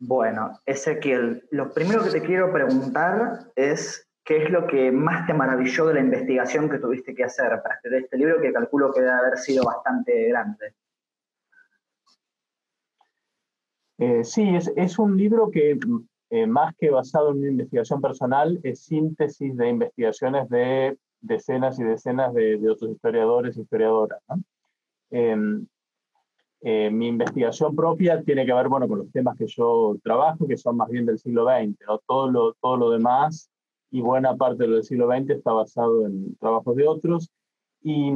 Bueno, Ezequiel, lo primero que te quiero preguntar es qué es lo que más te maravilló de la investigación que tuviste que hacer para escribir este libro, que calculo que debe haber sido bastante grande. Eh, sí, es, un libro que eh, más que basado en una investigación personal, es síntesis de investigaciones de decenas y decenas de, otros historiadores e historiadoras. Em, mi investigación propia tiene que ver bueno, con los temas que yo trabajo, que son más bien del siglo XX. Todo, lo, todo lo demás y buena parte del siglo XX está basado en trabajos de otros. Y,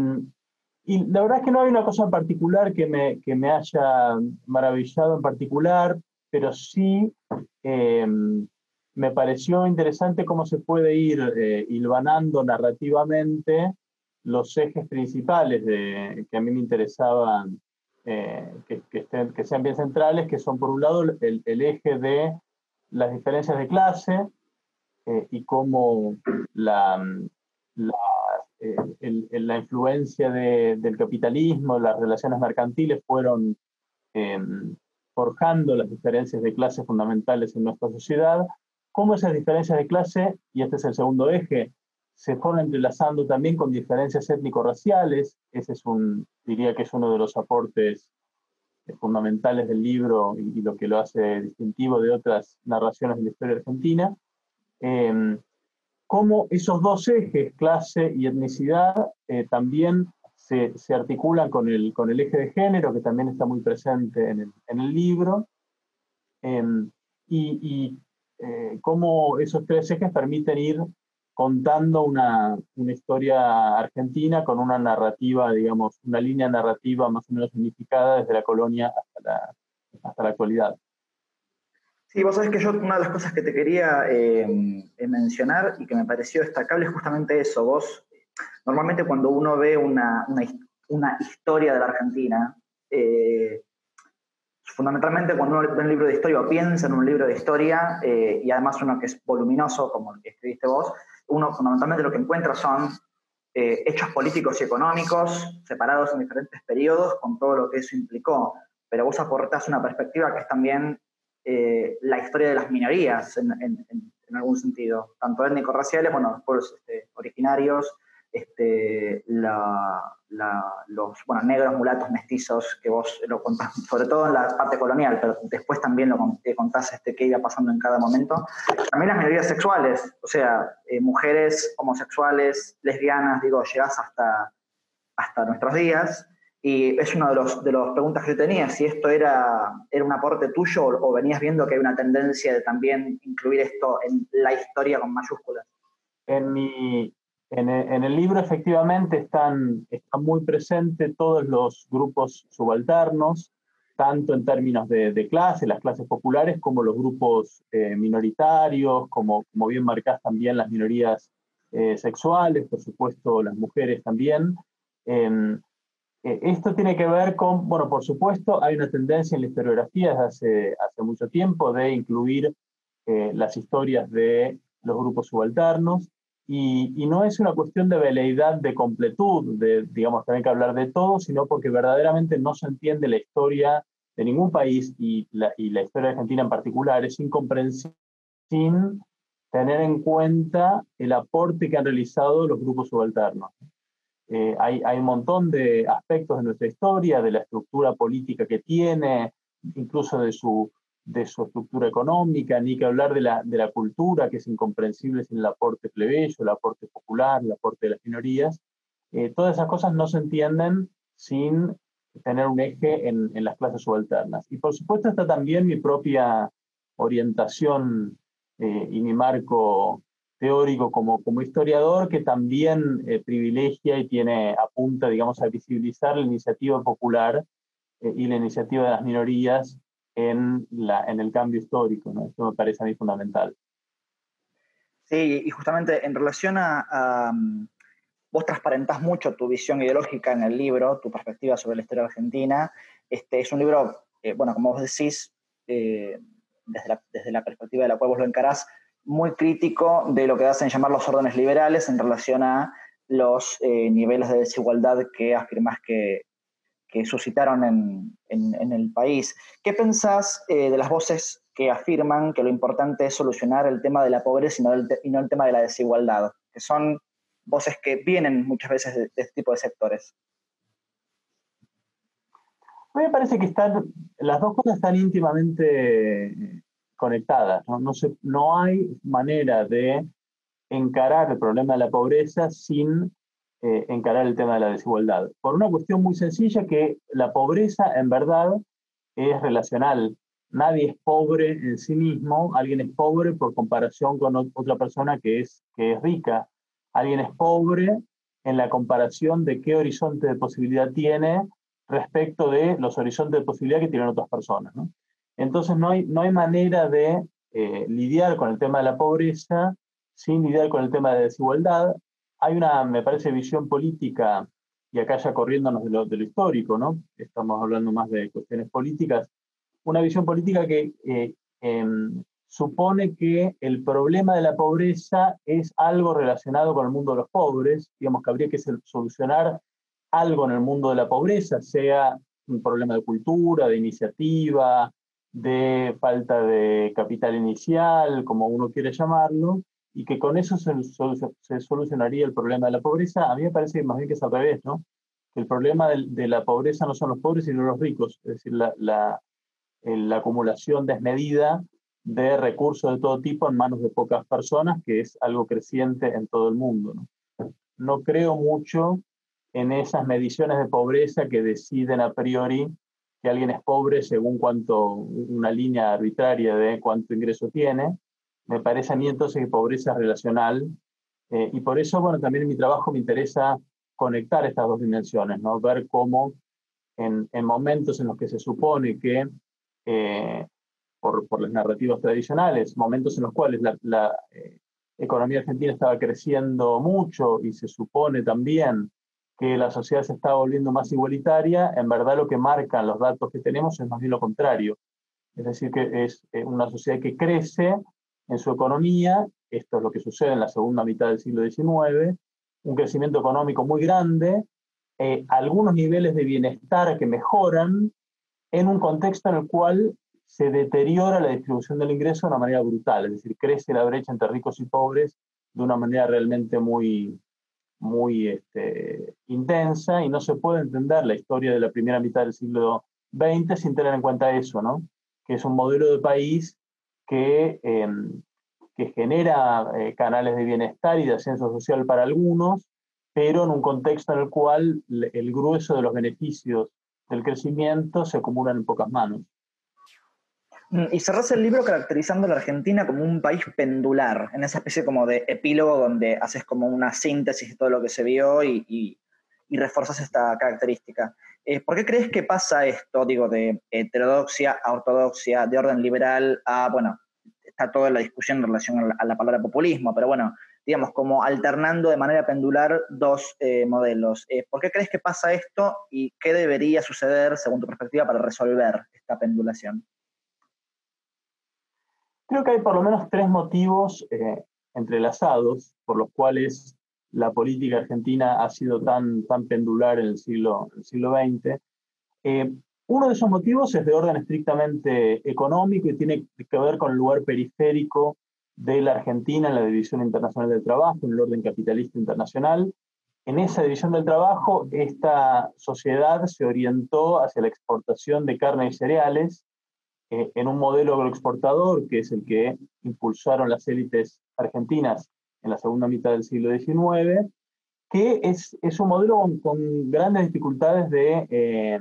y, la verdad es que no hay una cosa en particular que me, que me haya maravillado en particular, pero sí em, me pareció interesante cómo se puede ir eh, hilvanando narrativamente los ejes principales de, que a mí me interesaban eh, que, que, sean bien centrales, que son por un lado el, eje de las diferencias de clase eh, y cómo la, la, la influencia de, del capitalismo, las relaciones mercantiles fueron em, forjando las diferencias de clase fundamentales en nuestra sociedad, cómo esas diferencias de clase, y este es el segundo eje, se fueron entrelazando también con diferencias étnico-raciales. Ese es un, diría que es uno de los aportes eh, fundamentales del libro y, lo que lo hace distintivo de otras narraciones de la historia argentina. Eh, cómo esos dos ejes, clase y etnicidad, eh, también se, se, articulan con el, con el eje de género, que también está muy presente en el, en el libro. Em, y, y eh, cómo esos tres ejes permiten ir contando una, una, historia argentina con una narrativa, digamos, una línea narrativa más o menos unificada desde la colonia hasta la, hasta la actualidad. Sí, vos sabés que yo una de las cosas que te quería eh, mencionar y que me pareció destacable es justamente eso. Vos, normalmente cuando uno ve una, una, historia de la Argentina, eh, fundamentalmente cuando uno ve un libro de historia o piensa en un libro de historia, eh, y además uno que es voluminoso, como el que escribiste vos, uno fundamentalmente lo que encuentra son eh, hechos políticos y económicos separados en diferentes periodos con todo lo que eso implicó. Pero vos aportás una perspectiva que es también eh, la historia de las minorías en, en, algún sentido, tanto étnico-raciales, bueno, los pueblos este, originarios, este, los negros, mulatos, mestizos, que vos lo contás, sobre todo en la parte colonial, pero después también lo contás este, qué iba pasando en cada momento. También las minorías sexuales, o sea, eh, mujeres homosexuales, lesbianas, digo, llegás hasta, hasta nuestros días. Y es una de las de los preguntas que yo tenía, si esto era, era un aporte tuyo o, o venías viendo que hay una tendencia de también incluir esto en la historia con mayúsculas. En mi, en el, libro efectivamente están, muy presentes todos los grupos subalternos, tanto en términos de, clase, las clases populares, como los grupos eh, minoritarios, como, bien marcás también las minorías eh, sexuales, por supuesto las mujeres también. Em, eh, esto tiene que ver con, bueno, por supuesto, hay una tendencia en la historiografía desde hace mucho tiempo de incluir las historias de los grupos subalternos, y, no es una cuestión de veleidad, de completud, de, digamos, tener que hablar de todo, sino porque verdaderamente no se entiende la historia de ningún país y la, y la historia argentina en particular. Es incomprensible sin tener en cuenta el aporte que han realizado los grupos subalternos. Eh, hay, hay un montón de aspectos de nuestra historia, de la estructura política que tiene, incluso de su de su estructura económica, ni que hablar de la, de la cultura, que es incomprensible sin el aporte plebeyo, el aporte popular, el aporte de las minorías. Eh, todas esas cosas no se entienden sin tener un eje en, en, las clases subalternas. Y por supuesto está también mi propia orientación eh, y mi marco teórico como, como historiador, que también eh, privilegia y tiene, apunta, digamos, a visibilizar la iniciativa popular y la iniciativa de las minorías en, la, en el cambio histórico. ¿no? Esto me parece a mí fundamental. Sí, y justamente en relación a, vos transparentás mucho tu visión ideológica en el libro, tu perspectiva sobre la historia argentina. Este es un libro, eh, bueno, como vos decís, eh, desde, la, desde, la, perspectiva de la cual vos lo encarás, muy crítico de lo que hacen llamar los órdenes liberales en relación a los eh, niveles de desigualdad que afirmás que, que suscitaron en, en, el país. ¿Qué pensás eh, de las voces que afirman que lo importante es solucionar el tema de la pobreza y no el, el tema de la desigualdad, que son voces que vienen muchas veces de, este tipo de sectores. A mí me parece que están, las dos cosas están íntimamente conectadas. ¿no? No, no hay manera de encarar el problema de la pobreza sin eh, encarar el tema de la desigualdad. Por una cuestión muy sencilla que la pobreza en verdad es relacional. Nadie es pobre en sí mismo, alguien es pobre por comparación con otra persona que es, que es rica. Alguien es pobre en la comparación de qué horizonte de posibilidad tiene respecto de los horizontes de posibilidad que tienen otras personas. Entonces no hay, no hay manera de eh, lidiar con el tema de la pobreza sin lidiar con el tema de desigualdad. Hay una, me parece, visión política, y acá ya corriéndonos de lo, histórico, ¿no? Estamos hablando más de cuestiones políticas, una visión política que eh, em, supone que el problema de la pobreza es algo relacionado con el mundo de los pobres, digamos que habría que solucionar algo en el mundo de la pobreza, sea un problema de cultura, de iniciativa, de falta de capital inicial, como uno quiere llamarlo, y que con eso se, se, solucionaría el problema de la pobreza, a mí me parece más bien que es al revés, ¿no? Que el problema de, de la pobreza no son los pobres, sino los ricos, es decir, la, la, la acumulación desmedida de recursos de todo tipo en manos de pocas personas, que es algo creciente en todo el mundo. ¿no? no creo mucho en esas mediciones de pobreza que deciden a priori que alguien es pobre según cuánto, una línea arbitraria de cuánto ingreso tiene, me parece a mí entonces que pobreza es relacional eh, y por eso, bueno, también en mi trabajo me interesa conectar estas dos dimensiones, ¿no? Ver cómo en, en momentos en los que se supone que, eh, por, por, las narrativas tradicionales, momentos en los cuales la, la eh, economía argentina estaba creciendo mucho y se supone también que la sociedad se estaba volviendo más igualitaria, en verdad lo que marcan los datos que tenemos es más bien lo contrario. Es decir, que es una sociedad que crece en su economía, esto es lo que sucede en la segunda mitad del siglo XIX, un crecimiento económico muy grande, eh, algunos niveles de bienestar que mejoran en un contexto en el cual se deteriora la distribución del ingreso de una manera brutal, es decir, crece la brecha entre ricos y pobres de una manera realmente muy, muy este, intensa y no se puede entender la historia de la primera mitad del siglo XX sin tener en cuenta eso, ¿no? que es un modelo de país que, em, que genera eh, canales de bienestar y de ascenso social para algunos, pero en un contexto en el cual el grueso de los beneficios del crecimiento se acumulan en pocas manos. Mm, y cerrás el libro caracterizando a la Argentina como un país pendular, en esa especie como de epílogo donde haces como una síntesis de todo lo que se vio y, y, y reforzas esta característica. Eh, ¿Por qué crees que pasa esto, digo, de heterodoxia a ortodoxia, de orden liberal a, bueno, está toda la discusión en relación a la, palabra populismo, pero bueno, digamos, como alternando de manera pendular dos eh, modelos. Eh, ¿Por qué crees que pasa esto y qué debería suceder, según tu perspectiva, para resolver esta pendulación? Creo que hay por lo menos tres motivos entrelazados por los cuales la política argentina ha sido tan, tan pendular en el siglo, XX. Eh, uno de esos motivos es de orden estrictamente económico y tiene que ver con el lugar periférico de la Argentina en la División Internacional del Trabajo, en el orden capitalista internacional. En esa división del trabajo, esta sociedad se orientó hacia la exportación de carne y cereales eh, en un modelo agroexportador, que es el que impulsaron las élites argentinas en la segunda mitad del siglo XIX, que es, es un modelo con, grandes dificultades de, eh,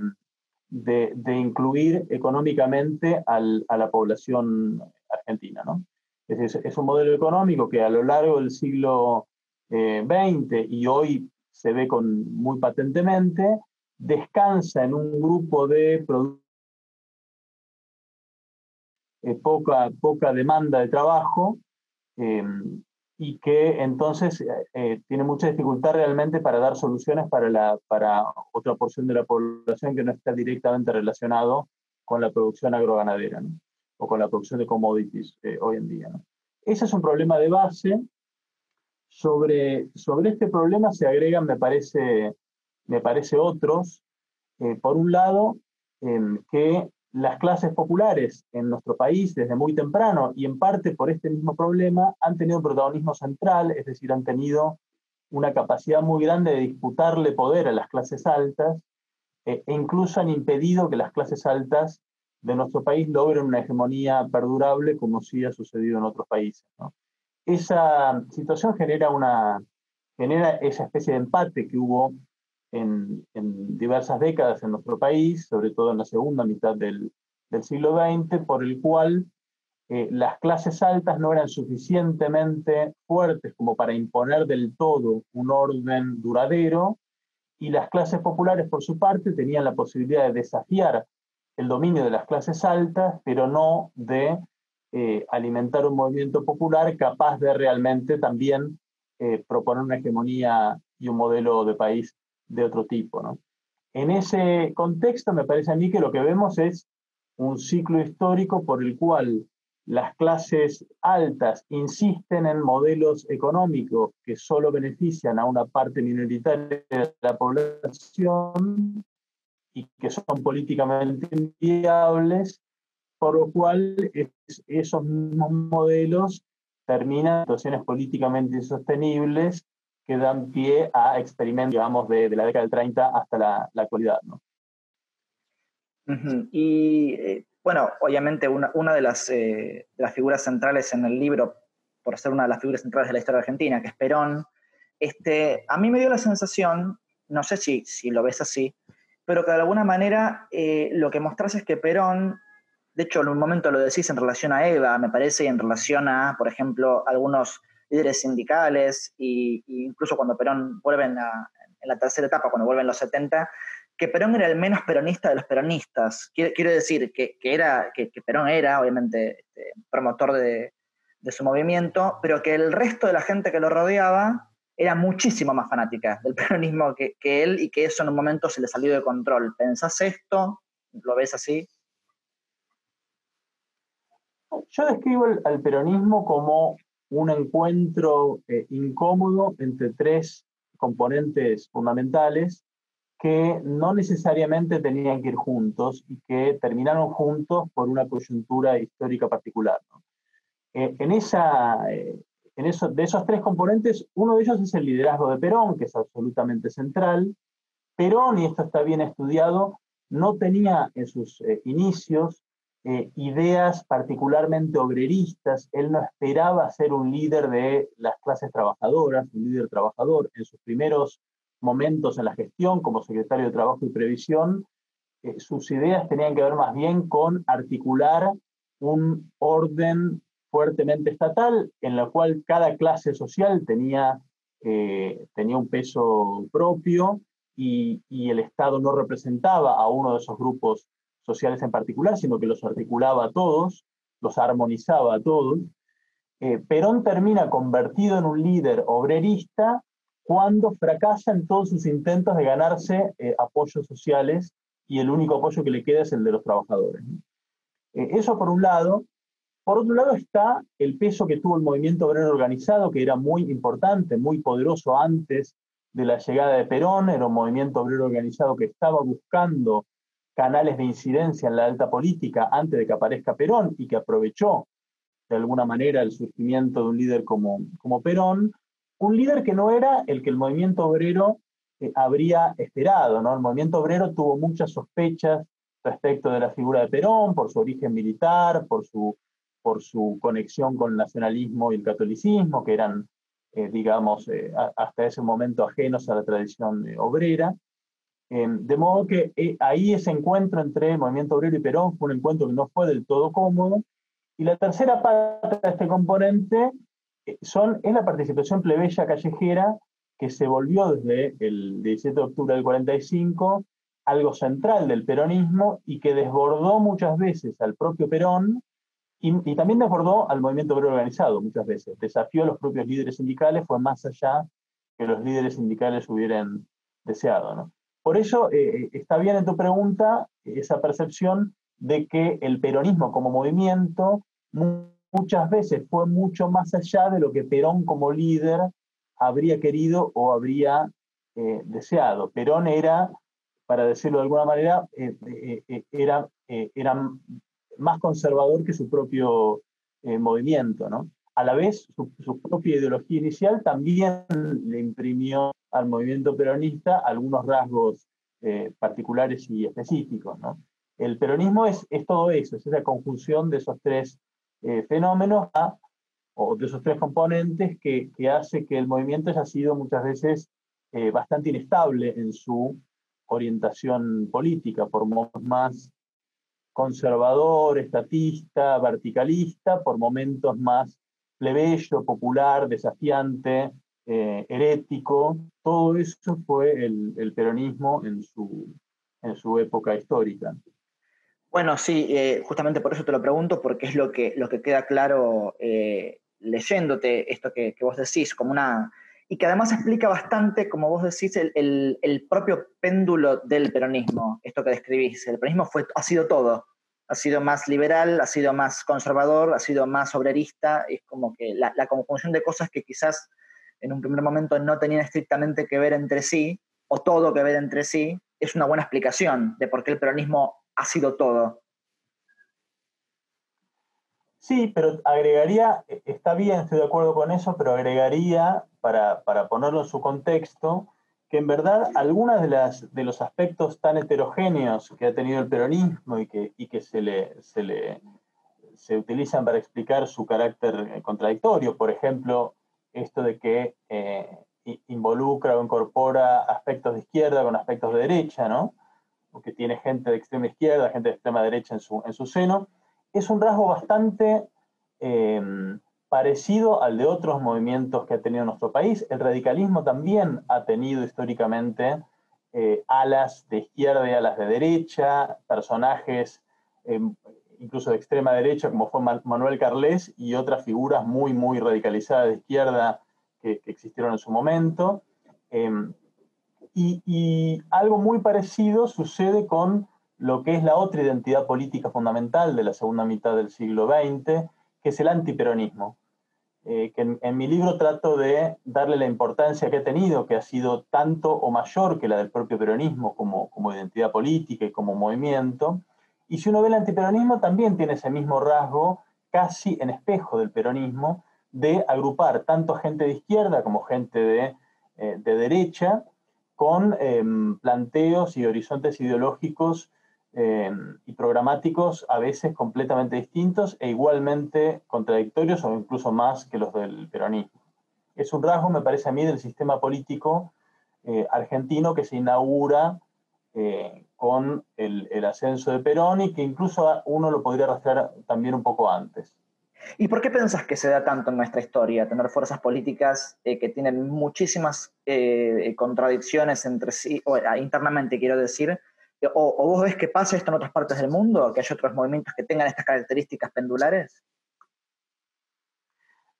de, de, incluir económicamente a la población argentina. ¿no? Es, un modelo económico que a lo largo del siglo XX eh, y hoy se ve con, muy patentemente, descansa en un grupo de eh, poca, poca demanda de trabajo, eh, y que entonces eh, eh, tiene mucha dificultad realmente para dar soluciones para, la, para otra porción de la población que no está directamente relacionado con la producción agroganadera o con la producción de commodities eh, hoy en día. Ese es un problema de base. Sobre, sobre este problema se agregan, me parece, me parece otros. por un lado, que las clases populares en nuestro país desde muy temprano y en parte por este mismo problema han tenido un protagonismo central, es decir, han tenido una capacidad muy grande de disputarle poder a las clases altas eh, e incluso han impedido que las clases altas de nuestro país logren una hegemonía perdurable como sí ha sucedido en otros países. Esa situación genera, una, genera esa especie de empate que hubo en, diversas décadas en nuestro país, sobre todo en la segunda mitad del, siglo XX, por el cual eh, las clases altas no eran suficientemente fuertes como para imponer del todo un orden duradero, y las clases populares, por su parte, tenían la posibilidad de desafiar el dominio de las clases altas, pero no de eh, alimentar un movimiento popular capaz de realmente también eh, proponer una hegemonía y un modelo de país de otro tipo. ¿no? En ese contexto me parece a mí que lo que vemos es un ciclo histórico por el cual las clases altas insisten en modelos económicos que solo benefician a una parte minoritaria de la población y que son políticamente inviables, por lo cual esos mismos modelos terminan en situaciones políticamente insostenibles que dan pie a experimentos, digamos, de, la década del 30 hasta la, actualidad. ¿no? Y eh, bueno, obviamente una, de, eh, de, las, figuras centrales en el libro, por ser una de las figuras centrales de la historia argentina, que es Perón, este, a mí me dio la sensación, no sé si, si lo ves así, pero que de alguna manera eh, lo que mostrás es que Perón, de hecho en un momento lo decís en relación a Eva, me parece, y en relación a, por ejemplo, algunos líderes sindicales, e incluso cuando Perón vuelve en la, tercera etapa, cuando vuelve en los 70, que Perón era el menos peronista de los peronistas. Quiero, decir que, era, que, Perón era, obviamente, este, promotor de, su movimiento, pero que el resto de la gente que lo rodeaba era muchísimo más fanática del peronismo que, que, él y que eso en un momento se le salió de control. ¿Pensás esto? ¿Lo ves así? Yo describo al peronismo como un encuentro eh, incómodo entre tres componentes fundamentales que no necesariamente tenían que ir juntos y que terminaron juntos por una coyuntura histórica particular. Eh, en esa, eh, en eso, de esos tres componentes, uno de ellos es el liderazgo de Perón, que es absolutamente central. Perón, y esto está bien estudiado, no tenía en sus inicios eh, ideas particularmente obreristas. Él no esperaba ser un líder de las clases trabajadoras, un líder trabajador. En sus primeros momentos en la gestión como secretario de Trabajo y Previsión, eh, sus ideas tenían que ver más bien con articular un orden fuertemente estatal en la cual cada clase social tenía, eh, tenía un peso propio y, y el Estado no representaba a uno de esos grupos sociales en particular, sino que los articulaba a todos, los armonizaba a todos. Eh, Perón termina convertido en un líder obrerista cuando fracasa en todos sus intentos de ganarse eh, apoyos sociales y el único apoyo que le queda es el de los trabajadores. Eh, eso por un lado. Por otro lado está el peso que tuvo el movimiento obrero organizado, que era muy importante, muy poderoso antes de la llegada de Perón, era un movimiento obrero organizado que estaba buscando canales de incidencia en la alta política antes de que aparezca Perón y que aprovechó de alguna manera el surgimiento de un líder como, como Perón, un líder que no era el que el movimiento obrero eh, habría esperado. ¿no? El movimiento obrero tuvo muchas sospechas respecto de la figura de Perón, por su origen militar, por su, por su conexión con el nacionalismo y el catolicismo, que eran, eh, digamos, eh, hasta ese momento ajenos a la tradición obrera. Em, de modo que eh, ahí ese encuentro entre Movimiento Obrero y Perón fue un encuentro que no fue del todo cómodo. Y la tercera parte de este componente eh, son, es la participación plebeya callejera que se volvió desde el 17 de octubre del 45 algo central del peronismo y que desbordó muchas veces al propio Perón y, y, también desbordó al movimiento obrero organizado muchas veces. Desafió a los propios líderes sindicales, fue más allá que los líderes sindicales hubieran deseado. ¿no? Por eso eh, está bien en tu pregunta esa percepción de que el peronismo como movimiento muchas veces fue mucho más allá de lo que Perón como líder habría querido o habría eh, deseado. Perón era, para decirlo de alguna manera, eh, era era más conservador que su propio movimiento, ¿no? A la vez, su, propia ideología inicial también le imprimió al movimiento peronista algunos rasgos particulares y específicos. ¿no? El peronismo es, es, todo eso, es esa conjunción de esos tres fenómenos o de esos tres componentes que, que, hace que el movimiento haya sido muchas veces bastante inestable en su orientación política, por momentos más conservador, estatista, verticalista, por momentos más plebeyo, popular, desafiante, eh, herético. Todo eso fue el, peronismo en su, en su época histórica. Bueno, sí, eh, justamente por eso te lo pregunto, porque es lo que, lo que queda claro eh, leyéndote esto que, vos decís, como una y que además explica bastante, como vos decís, el, el, propio péndulo del peronismo, esto que describís. El peronismo fue, ha sido todo. Ha sido más liberal, ha sido más conservador, ha sido más obrerista. Es como que la, conjunción de cosas que quizás en un primer momento no tenían estrictamente que ver entre sí, o todo que ver entre sí, es una buena explicación de por qué el peronismo ha sido todo. Sí, pero agregaría, e, está bien, estoy de acuerdo con eso, pero agregaría, para, ponerlo en su contexto, que en verdad algunos de, de los aspectos tan heterogéneos que ha tenido el peronismo y que, que se, le, se, le, se utilizan para explicar su carácter eh, contradictorio, por ejemplo, esto de que eh, involucra o incorpora aspectos de izquierda con aspectos de derecha, ¿no? Porque tiene gente de extrema izquierda, gente de extrema derecha en su, en su seno, es un rasgo bastante em, parecido al de otros movimientos que ha tenido nuestro país. El radicalismo también ha tenido históricamente eh, alas de izquierda y alas de derecha, personajes em, incluso de extrema derecha, como fue Manuel Carles, y otras figuras muy, muy radicalizadas de izquierda que, existieron en su momento. Em, y, algo muy parecido sucede con lo que es la otra identidad política fundamental de la segunda mitad del siglo XX, que es el antiperonismo. Eh, que en, mi libro trato de darle la importancia que ha tenido, que ha sido tanto o mayor que la del propio peronismo como, como identidad política y como movimiento. Y si uno ve el antiperonismo, también tiene ese mismo rasgo, casi en espejo del peronismo, de agrupar tanto gente de izquierda como gente de, eh, de derecha, con em, planteos y horizontes ideológicos Em, y programáticos a veces completamente distintos e igualmente contradictorios o incluso más que los del peronismo. Es un rasgo, me parece a mí, del sistema político eh, argentino que se inaugura eh, con el, ascenso de Perón y que incluso uno lo podría rastrear también un poco antes. ¿Y por qué pensás que se da tanto en nuestra historia tener fuerzas políticas eh, que tienen muchísimas contradicciones entre sí, o, internamente quiero decir, o, vos ves que pasa esto en otras partes del mundo, que hay otros movimientos que tengan estas características pendulares?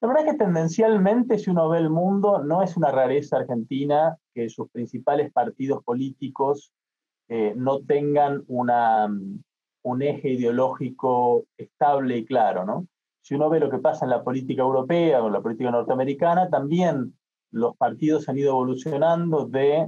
La verdad es que tendencialmente, si uno ve el mundo, no es una rareza argentina que sus principales partidos políticos eh, no tengan una, un eje ideológico estable y claro, ¿no? Si uno ve lo que pasa en la política europea o en la política norteamericana, también los partidos han ido evolucionando de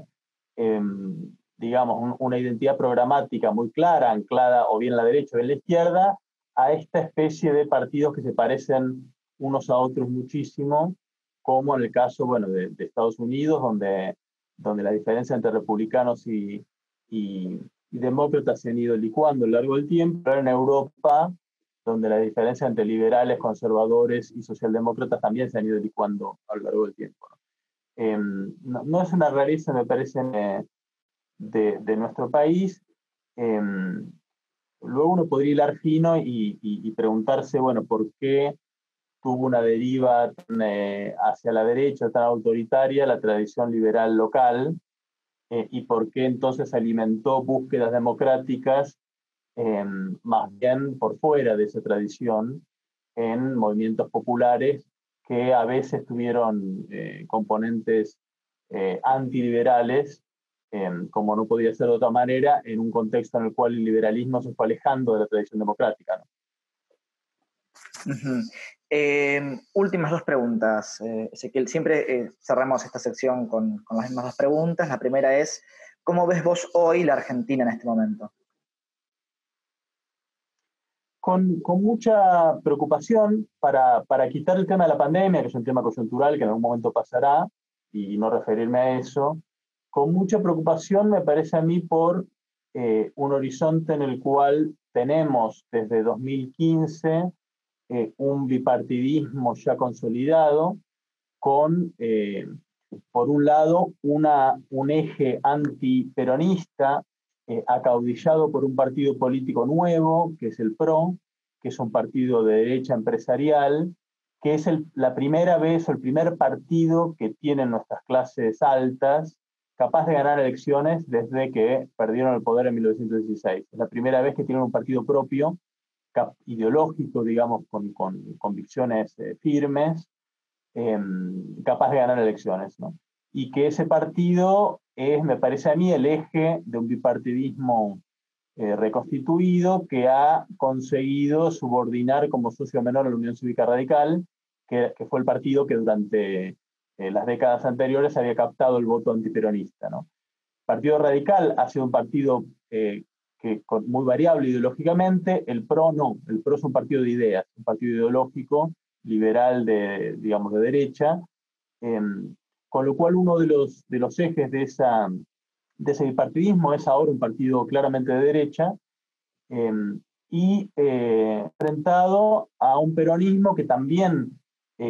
em, digamos, una identidad programática muy clara, anclada o bien en la derecha o en la izquierda, a esta especie de partidos que se parecen unos a otros muchísimo, como en el caso, bueno, de, Estados Unidos, donde, donde la diferencia entre republicanos y, y, demócratas se han ido licuando a lo largo del tiempo, pero en Europa, donde la diferencia entre liberales, conservadores y socialdemócratas también se han ido licuando a lo largo del tiempo. ¿no? Em, no, es una rareza, me parece, de, nuestro país. Em, luego uno podría hilar fino y, preguntarse, bueno, ¿por qué tuvo una deriva eh, hacia la derecha tan autoritaria la tradición liberal local? Eh, y por qué entonces alimentó búsquedas democráticas em, más bien por fuera de esa tradición en movimientos populares que a veces tuvieron eh, componentes antiliberales Em, como no podía ser de otra manera, en un contexto en el cual el liberalismo se fue alejando de la tradición democrática. Em, últimas dos preguntas, eh, Ezequiel. Siempre eh, cerramos esta sección con, con, las mismas dos preguntas. La primera es, ¿cómo ves vos hoy la Argentina en este momento? con, mucha preocupación para, quitar el tema de la pandemia, que es un tema coyuntural que en algún momento pasará, y no referirme a eso, con mucha preocupación me parece a mí por eh, un horizonte en el cual tenemos desde 2015 eh, un bipartidismo ya consolidado con, eh, por un lado, una, un eje antiperonista acaudillado por un partido político nuevo, que es el PRO, que es un partido de derecha empresarial, que es la primera vez o el primer partido que tienen nuestras clases altas capaz de ganar elecciones desde que perdieron el poder en 1916. Es la primera vez que tienen un partido propio, ideológico, digamos, con, convicciones eh, firmes, em, capaz de ganar elecciones. ¿no? Y que ese partido es, me parece a mí, el eje de un bipartidismo eh, reconstituido que ha conseguido subordinar como socio menor a la Unión Cívica Radical, que, fue el partido que durante eh, las décadas anteriores había captado el voto antiperonista. ¿no? El Partido Radical ha sido un partido eh, que, muy variable ideológicamente, el PRO no, el PRO es un partido de ideas, un partido ideológico, liberal de, digamos, de derecha, em, con lo cual uno de los, de los ejes de, esa, de ese bipartidismo es ahora un partido claramente de derecha em, y eh, enfrentado a un peronismo que también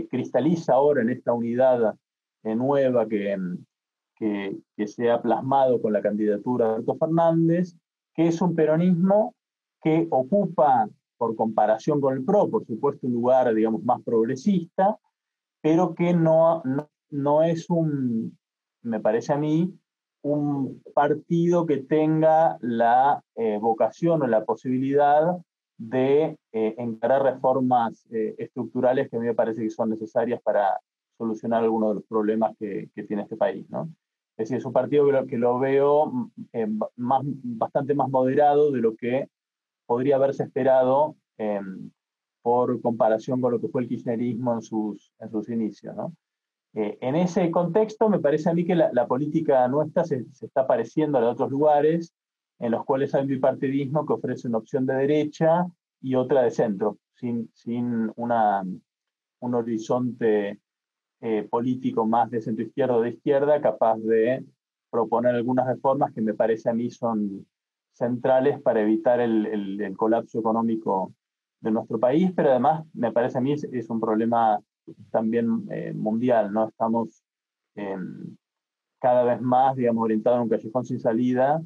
cristaliza ahora en esta unidad nueva que, que, se ha plasmado con la candidatura de Alberto Fernández, que es un peronismo que ocupa, por comparación con el PRO, por supuesto, un lugar, digamos, más progresista, pero que no, no no es un, me parece a mí, un partido que tenga la eh, vocación o la posibilidad de eh, encarar reformas eh, estructurales que a mí me parece que son necesarias para solucionar algunos de los problemas que, tiene este país. Es decir, es un partido que lo, que veo mm, más, bastante más moderado de lo que podría haberse esperado em, por comparación con lo que fue el kirchnerismo en sus, en sus inicios. ¿no? Eh, en ese contexto, me parece a mí que la, política nuestra se, está pareciendo a la otros lugares en los cuales hay un bipartidismo que ofrece una opción de derecha y otra de centro, sin, un horizonte eh, político más de centro-izquierda o de izquierda capaz de proponer algunas reformas que me parece a mí son centrales para evitar el, colapso económico de nuestro país, pero además me parece a mí es un problema también eh, mundial, ¿no? Estamos em, cada vez más, digamos, orientados en un callejón sin salida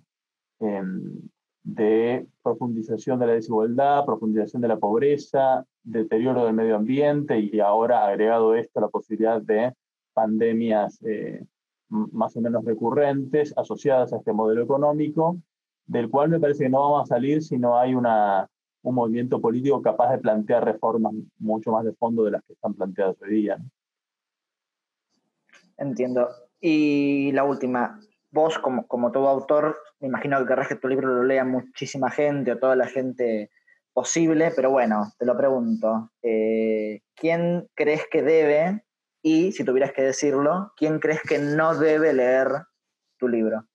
em, de profundización de la desigualdad, profundización de la pobreza, deterioro del medio ambiente y ahora agregado esto la posibilidad de pandemias eh, más o menos recurrentes asociadas a este modelo económico, del cual me parece que no vamos a salir si no hay una un movimiento político capaz de plantear reformas mucho más de fondo de las que están planteadas hoy día. Entiendo. Y la última, vos como, como todo autor, me imagino que querrás que tu libro lo lea muchísima gente o toda la gente posible, pero bueno, te lo pregunto. Eh, ¿Quién crees que debe, y si tuvieras que decirlo, quién crees que no debe leer tu libro?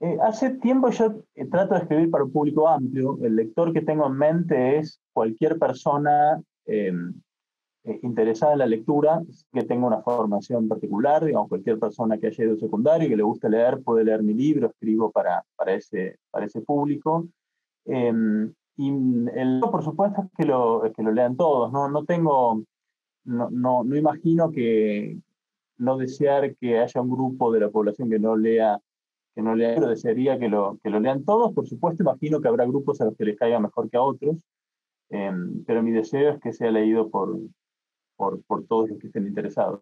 Eh, hace tiempo yo eh, trato de escribir para un público amplio. El lector que tengo en mente es cualquier persona em, interesada en la lectura, que tenga una formación particular, digamos, cualquier persona que haya ido secundario y que le guste leer, puede leer mi libro, escribo para, para, ese, para ese público. Em, y el, por supuesto, es que lo, que lo lean todos. No, no tengo, no, no, no imagino que no desear que haya un grupo de la población que no lea que no lean, pero desearía que lo, que lo lean todos. Por supuesto, imagino que habrá grupos a los que les caiga mejor que a otros, em, pero mi deseo es que sea leído por, por, por todos los que estén interesados.